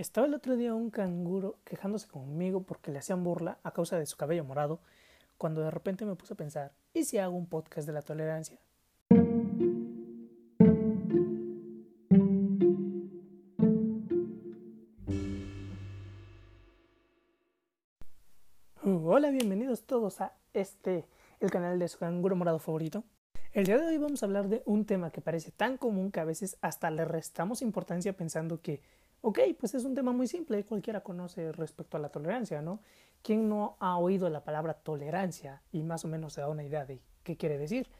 Estaba el otro día un canguro quejándose conmigo porque le hacían burla a causa de su cabello morado, cuando de repente me puse a pensar, ¿y si hago un podcast de la tolerancia? Hola, bienvenidos todos a este, el canal de su canguro morado favorito. El día de hoy vamos a hablar de un tema que parece tan común que a veces hasta le restamos importancia pensando que Ok, pues es un tema muy simple, cualquiera conoce respecto a la tolerancia, ¿no? ¿Quién no ha oído la palabra tolerancia y más o menos se da una idea de qué quiere decir?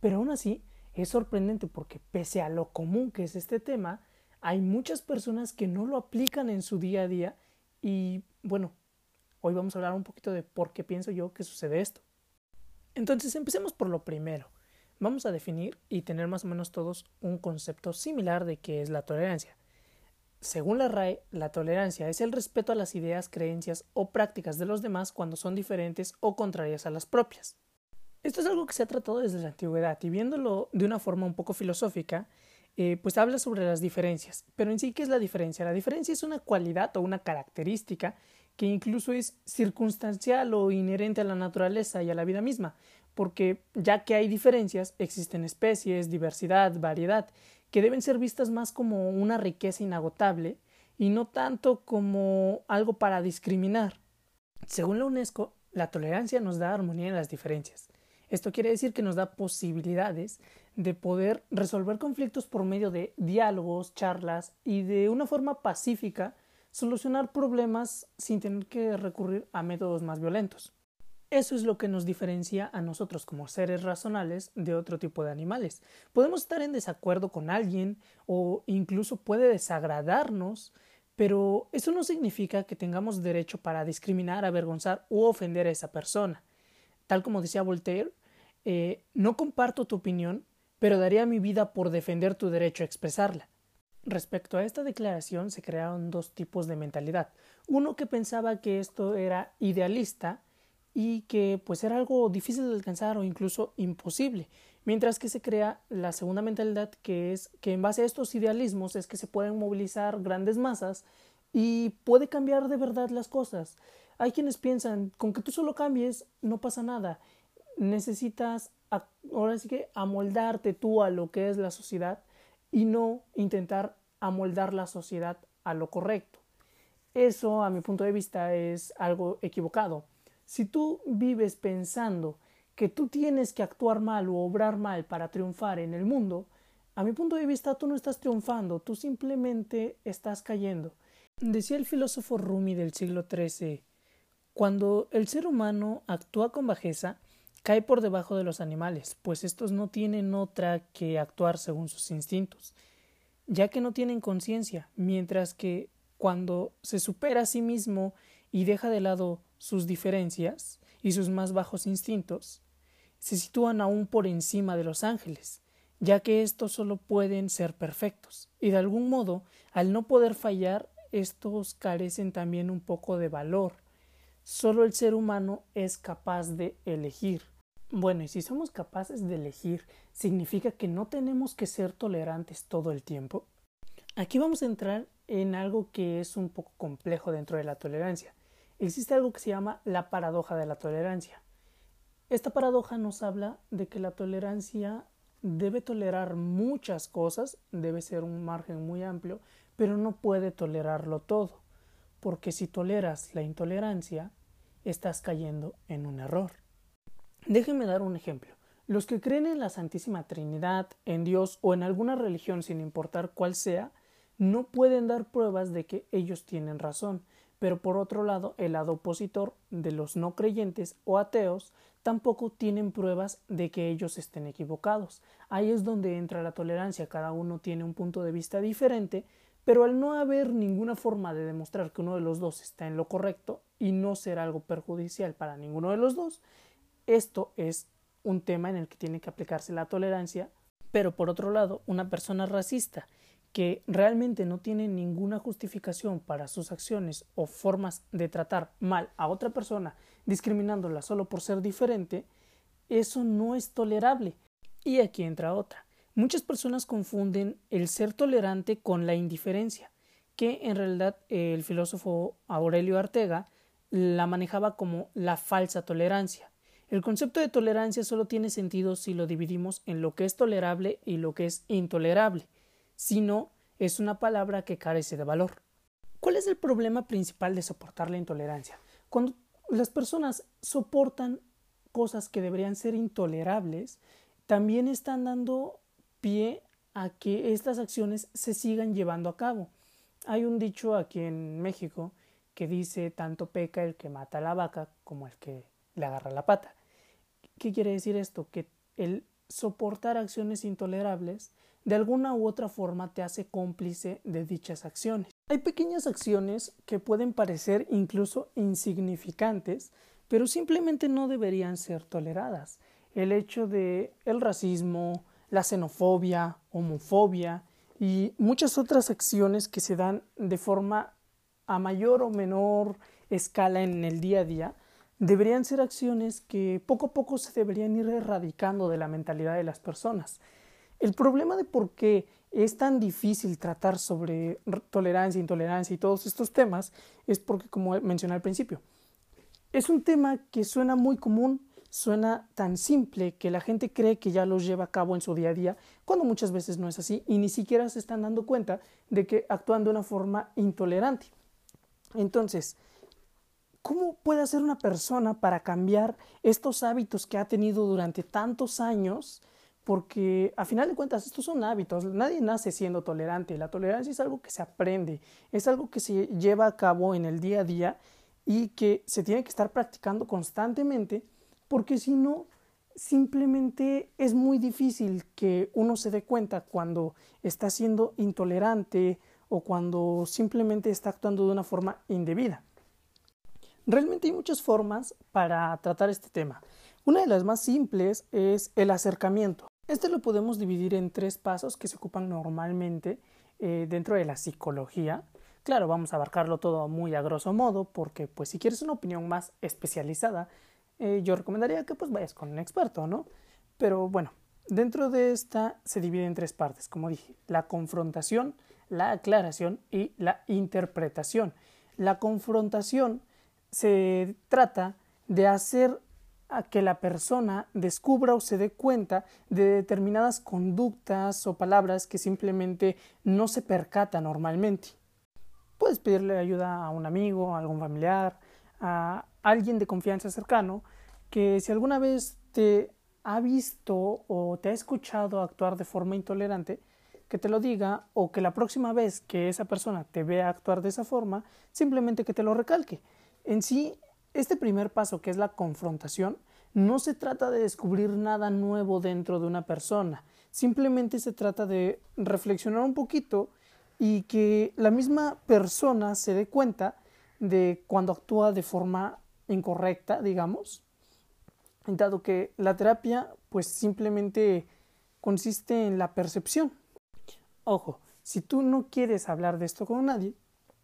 Pero aún así es sorprendente porque pese a lo común que es este tema, hay muchas personas que no lo aplican en su día a día y bueno, hoy vamos a hablar un poquito de por qué pienso yo que sucede esto. Entonces empecemos por lo primero. Vamos a definir y tener más o menos todos un concepto similar de qué es la tolerancia. Según la RAE, la tolerancia es el respeto a las ideas, creencias o prácticas de los demás cuando son diferentes o contrarias a las propias. Esto es algo que se ha tratado desde la antigüedad y viéndolo de una forma un poco filosófica, eh, pues habla sobre las diferencias. Pero en sí, ¿qué es la diferencia? La diferencia es una cualidad o una característica que incluso es circunstancial o inherente a la naturaleza y a la vida misma, porque ya que hay diferencias, existen especies, diversidad, variedad, que deben ser vistas más como una riqueza inagotable y no tanto como algo para discriminar. Según la UNESCO, la tolerancia nos da armonía en las diferencias. Esto quiere decir que nos da posibilidades de poder resolver conflictos por medio de diálogos, charlas y de una forma pacífica solucionar problemas sin tener que recurrir a métodos más violentos. Eso es lo que nos diferencia a nosotros como seres racionales de otro tipo de animales. Podemos estar en desacuerdo con alguien o incluso puede desagradarnos, pero eso no significa que tengamos derecho para discriminar, avergonzar u ofender a esa persona. Tal como decía Voltaire, eh, no comparto tu opinión, pero daría mi vida por defender tu derecho a expresarla. Respecto a esta declaración se crearon dos tipos de mentalidad. Uno que pensaba que esto era idealista y que pues era algo difícil de alcanzar o incluso imposible, mientras que se crea la segunda mentalidad que es que en base a estos idealismos es que se pueden movilizar grandes masas y puede cambiar de verdad las cosas. Hay quienes piensan, con que tú solo cambies no pasa nada, necesitas ahora sí que amoldarte tú a lo que es la sociedad y no intentar amoldar la sociedad a lo correcto. Eso, a mi punto de vista, es algo equivocado. Si tú vives pensando que tú tienes que actuar mal o obrar mal para triunfar en el mundo, a mi punto de vista tú no estás triunfando, tú simplemente estás cayendo. Decía el filósofo Rumi del siglo XIII, cuando el ser humano actúa con bajeza, cae por debajo de los animales, pues estos no tienen otra que actuar según sus instintos, ya que no tienen conciencia, mientras que cuando se supera a sí mismo y deja de lado sus diferencias y sus más bajos instintos, se sitúan aún por encima de los ángeles, ya que estos solo pueden ser perfectos, y de algún modo, al no poder fallar, estos carecen también un poco de valor. Solo el ser humano es capaz de elegir. Bueno, y si somos capaces de elegir, ¿significa que no tenemos que ser tolerantes todo el tiempo? Aquí vamos a entrar en algo que es un poco complejo dentro de la tolerancia, existe algo que se llama la paradoja de la tolerancia. Esta paradoja nos habla de que la tolerancia debe tolerar muchas cosas, debe ser un margen muy amplio, pero no puede tolerarlo todo, porque si toleras la intolerancia, estás cayendo en un error. Déjenme dar un ejemplo. Los que creen en la Santísima Trinidad, en Dios o en alguna religión sin importar cuál sea, no pueden dar pruebas de que ellos tienen razón, pero por otro lado, el lado opositor de los no creyentes o ateos tampoco tienen pruebas de que ellos estén equivocados. Ahí es donde entra la tolerancia, cada uno tiene un punto de vista diferente, pero al no haber ninguna forma de demostrar que uno de los dos está en lo correcto y no ser algo perjudicial para ninguno de los dos, esto es un tema en el que tiene que aplicarse la tolerancia, pero por otro lado, una persona racista que realmente no tiene ninguna justificación para sus acciones o formas de tratar mal a otra persona, discriminándola solo por ser diferente, eso no es tolerable. Y aquí entra otra. Muchas personas confunden el ser tolerante con la indiferencia. que en realidad el filósofo Aurelio Artega la manejaba como la falsa tolerancia. El concepto de tolerancia solo tiene sentido si lo dividimos en lo que es tolerable y lo que es intolerable. Si no, es una palabra que carece de valor. ¿Cuál es el problema principal de soportar la intolerancia? Cuando las personas soportan cosas que deberían ser intolerables, también están dando pie a que estas acciones se sigan llevando a cabo. Hay un dicho aquí en México que dice tanto peca el que mata a la vaca como el que le agarra la pata. ¿Qué quiere decir esto? Que el soportar acciones intolerables de alguna u otra forma te hace cómplice de dichas acciones. Hay pequeñas acciones que pueden parecer incluso insignificantes, pero simplemente no deberían ser toleradas. El hecho de el racismo, la xenofobia, homofobia y muchas otras acciones que se dan de forma a mayor o menor escala en el día a día, deberían ser acciones que poco a poco se deberían ir erradicando de la mentalidad de las personas. El problema de por qué es tan difícil tratar sobre tolerancia, intolerancia y todos estos temas es porque, como mencioné al principio, es un tema que suena muy común, suena tan simple que la gente cree que ya los lleva a cabo en su día a día, cuando muchas veces no es así y ni siquiera se están dando cuenta de que actúan de una forma intolerante. Entonces, ¿cómo puede hacer una persona para cambiar estos hábitos que ha tenido durante tantos años? Porque a final de cuentas estos son hábitos, nadie nace siendo tolerante, la tolerancia es algo que se aprende, es algo que se lleva a cabo en el día a día y que se tiene que estar practicando constantemente porque si no, simplemente es muy difícil que uno se dé cuenta cuando está siendo intolerante o cuando simplemente está actuando de una forma indebida. Realmente hay muchas formas para tratar este tema. Una de las más simples es el acercamiento. Este lo podemos dividir en tres pasos que se ocupan normalmente eh, dentro de la psicología. Claro, vamos a abarcarlo todo muy a grosso modo porque pues si quieres una opinión más especializada, eh, yo recomendaría que pues vayas con un experto, ¿no? Pero bueno, dentro de esta se divide en tres partes, como dije, la confrontación, la aclaración y la interpretación. La confrontación se trata de hacer a que la persona descubra o se dé cuenta de determinadas conductas o palabras que simplemente no se percata normalmente. Puedes pedirle ayuda a un amigo, a algún familiar, a alguien de confianza cercano, que si alguna vez te ha visto o te ha escuchado actuar de forma intolerante, que te lo diga o que la próxima vez que esa persona te vea actuar de esa forma, simplemente que te lo recalque. En sí, este primer paso, que es la confrontación, no se trata de descubrir nada nuevo dentro de una persona, simplemente se trata de reflexionar un poquito y que la misma persona se dé cuenta de cuando actúa de forma incorrecta, digamos, dado que la terapia pues simplemente consiste en la percepción. Ojo, si tú no quieres hablar de esto con nadie,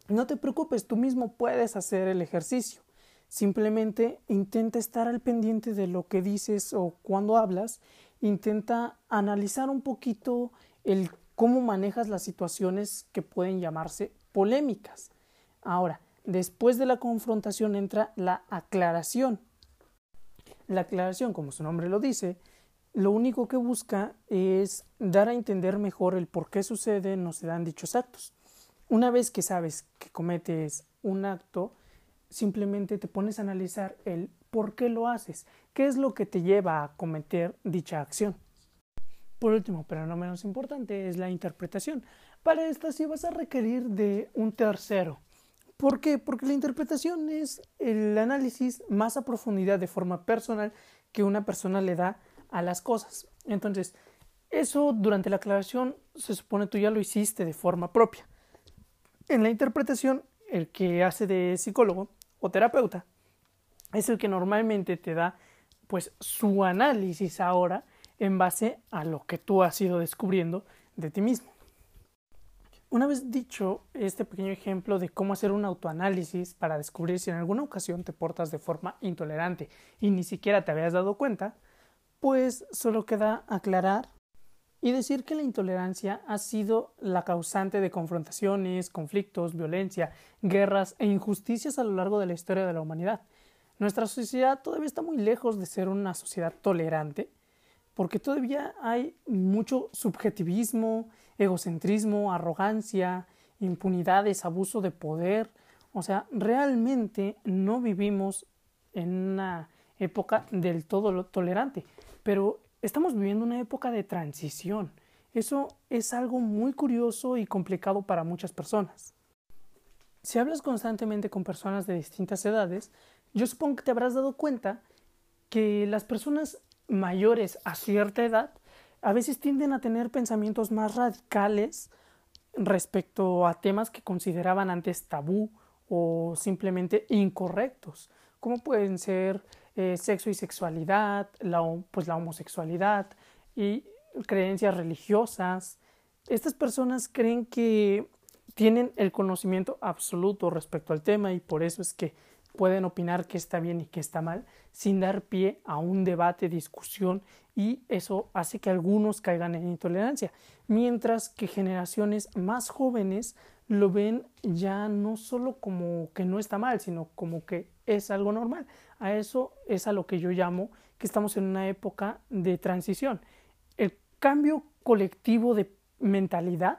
no te preocupes, tú mismo puedes hacer el ejercicio. Simplemente intenta estar al pendiente de lo que dices o cuando hablas, intenta analizar un poquito el cómo manejas las situaciones que pueden llamarse polémicas. Ahora, después de la confrontación entra la aclaración. La aclaración, como su nombre lo dice, lo único que busca es dar a entender mejor el por qué suceden o se dan dichos actos. Una vez que sabes que cometes un acto, simplemente te pones a analizar el por qué lo haces, qué es lo que te lleva a cometer dicha acción. Por último, pero no menos importante, es la interpretación. Para esta sí vas a requerir de un tercero. ¿Por qué? Porque la interpretación es el análisis más a profundidad de forma personal que una persona le da a las cosas. Entonces, eso durante la aclaración se supone tú ya lo hiciste de forma propia. En la interpretación, el que hace de psicólogo o terapeuta es el que normalmente te da pues su análisis ahora en base a lo que tú has ido descubriendo de ti mismo. Una vez dicho este pequeño ejemplo de cómo hacer un autoanálisis para descubrir si en alguna ocasión te portas de forma intolerante y ni siquiera te habías dado cuenta, pues solo queda aclarar y decir que la intolerancia ha sido la causante de confrontaciones, conflictos, violencia, guerras e injusticias a lo largo de la historia de la humanidad. Nuestra sociedad todavía está muy lejos de ser una sociedad tolerante, porque todavía hay mucho subjetivismo, egocentrismo, arrogancia, impunidades, abuso de poder. O sea, realmente no vivimos en una época del todo tolerante, pero estamos viviendo una época de transición. Eso es algo muy curioso y complicado para muchas personas. Si hablas constantemente con personas de distintas edades, yo supongo que te habrás dado cuenta que las personas mayores a cierta edad a veces tienden a tener pensamientos más radicales respecto a temas que consideraban antes tabú o simplemente incorrectos, como pueden ser eh, sexo y sexualidad, la, pues la homosexualidad y creencias religiosas. Estas personas creen que tienen el conocimiento absoluto respecto al tema y por eso es que pueden opinar qué está bien y qué está mal sin dar pie a un debate, discusión y eso hace que algunos caigan en intolerancia, mientras que generaciones más jóvenes lo ven ya no solo como que no está mal, sino como que es algo normal. A eso es a lo que yo llamo que estamos en una época de transición. El cambio colectivo de mentalidad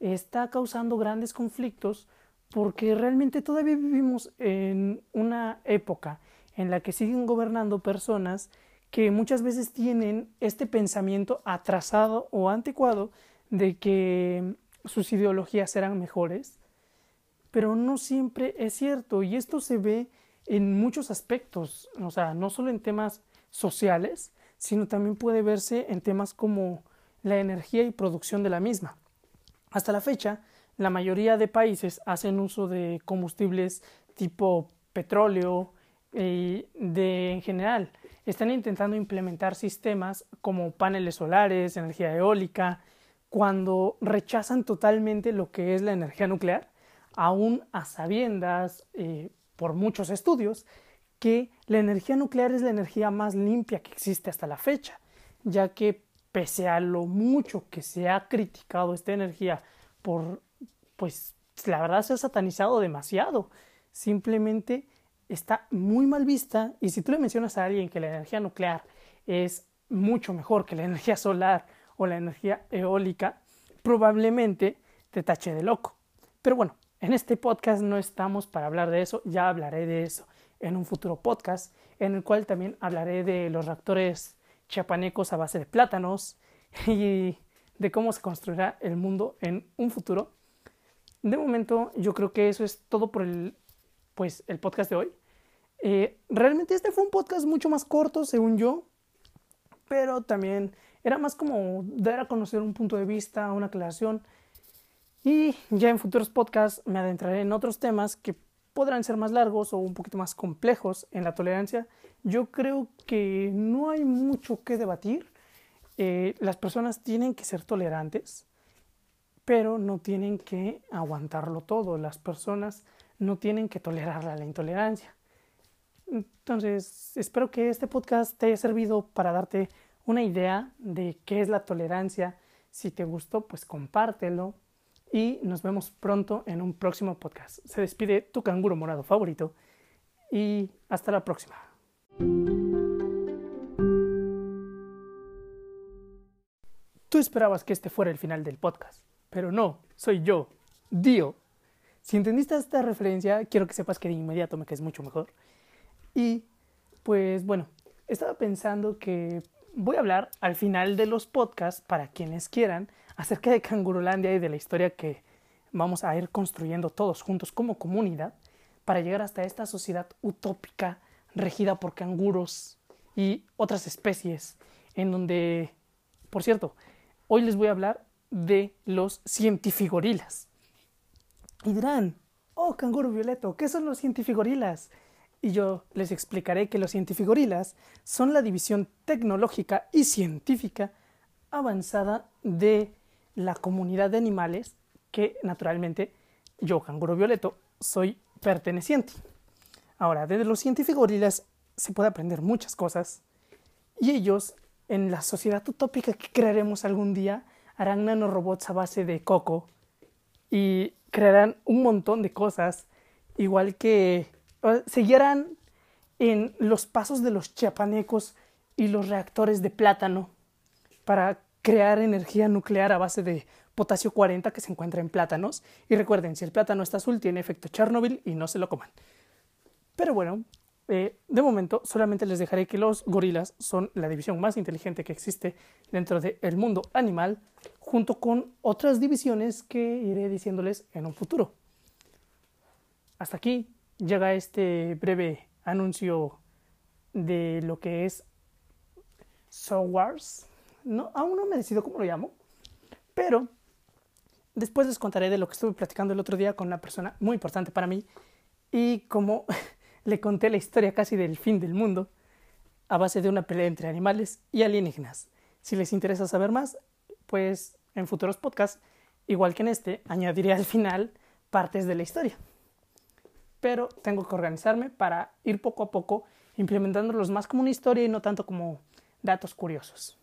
está causando grandes conflictos porque realmente todavía vivimos en una época en la que siguen gobernando personas que muchas veces tienen este pensamiento atrasado o anticuado de que sus ideologías eran mejores, pero no siempre es cierto y esto se ve en muchos aspectos, o sea, no solo en temas sociales, sino también puede verse en temas como la energía y producción de la misma. Hasta la fecha, la mayoría de países hacen uso de combustibles tipo petróleo y de en general están intentando implementar sistemas como paneles solares, energía eólica, cuando rechazan totalmente lo que es la energía nuclear, aún a sabiendas eh, por muchos estudios que la energía nuclear es la energía más limpia que existe hasta la fecha, ya que pese a lo mucho que se ha criticado esta energía por pues la verdad se ha satanizado demasiado. Simplemente está muy mal vista y si tú le mencionas a alguien que la energía nuclear es mucho mejor que la energía solar o la energía eólica, probablemente te tache de loco. Pero bueno, en este podcast no estamos para hablar de eso, ya hablaré de eso en un futuro podcast, en el cual también hablaré de los reactores chiapanecos a base de plátanos y de cómo se construirá el mundo en un futuro de momento, yo creo que eso es todo por el, pues, el podcast de hoy. Eh, realmente este fue un podcast mucho más corto, según yo, pero también era más como dar a conocer un punto de vista, una aclaración. Y ya en futuros podcasts me adentraré en otros temas que podrán ser más largos o un poquito más complejos en la tolerancia. Yo creo que no hay mucho que debatir. Eh, las personas tienen que ser tolerantes pero no tienen que aguantarlo todo. Las personas no tienen que tolerar la intolerancia. Entonces, espero que este podcast te haya servido para darte una idea de qué es la tolerancia. Si te gustó, pues compártelo y nos vemos pronto en un próximo podcast. Se despide tu canguro morado favorito y hasta la próxima. Tú esperabas que este fuera el final del podcast pero no, soy yo, Dio. Si entendiste esta referencia, quiero que sepas que de inmediato me caes mucho mejor. Y pues bueno, estaba pensando que voy a hablar al final de los podcasts, para quienes quieran, acerca de Cangurolandia y de la historia que vamos a ir construyendo todos juntos como comunidad para llegar hasta esta sociedad utópica regida por canguros y otras especies, en donde, por cierto, hoy les voy a hablar de los cientifigorilas. Y dirán, oh, canguro violeto, ¿qué son los cientifigorilas? Y yo les explicaré que los cientifigorilas son la división tecnológica y científica avanzada de la comunidad de animales que naturalmente yo, canguro violeto, soy perteneciente. Ahora, de los cientifigorilas se puede aprender muchas cosas y ellos en la sociedad utópica que crearemos algún día, harán nanorobots a base de coco y crearán un montón de cosas, igual que seguirán en los pasos de los chiapanecos y los reactores de plátano para crear energía nuclear a base de potasio 40 que se encuentra en plátanos. Y recuerden, si el plátano está azul tiene efecto Chernobyl y no se lo coman. Pero bueno, eh, de momento solamente les dejaré que los gorilas son la división más inteligente que existe dentro del mundo animal, junto con otras divisiones que iré diciéndoles en un futuro. Hasta aquí llega este breve anuncio de lo que es So Wars. No, aún no me decido cómo lo llamo, pero después les contaré de lo que estuve platicando el otro día con una persona muy importante para mí y cómo le conté la historia casi del fin del mundo a base de una pelea entre animales y alienígenas. Si les interesa saber más, pues en futuros podcasts, igual que en este, añadiré al final partes de la historia. Pero tengo que organizarme para ir poco a poco implementándolos más como una historia y no tanto como datos curiosos.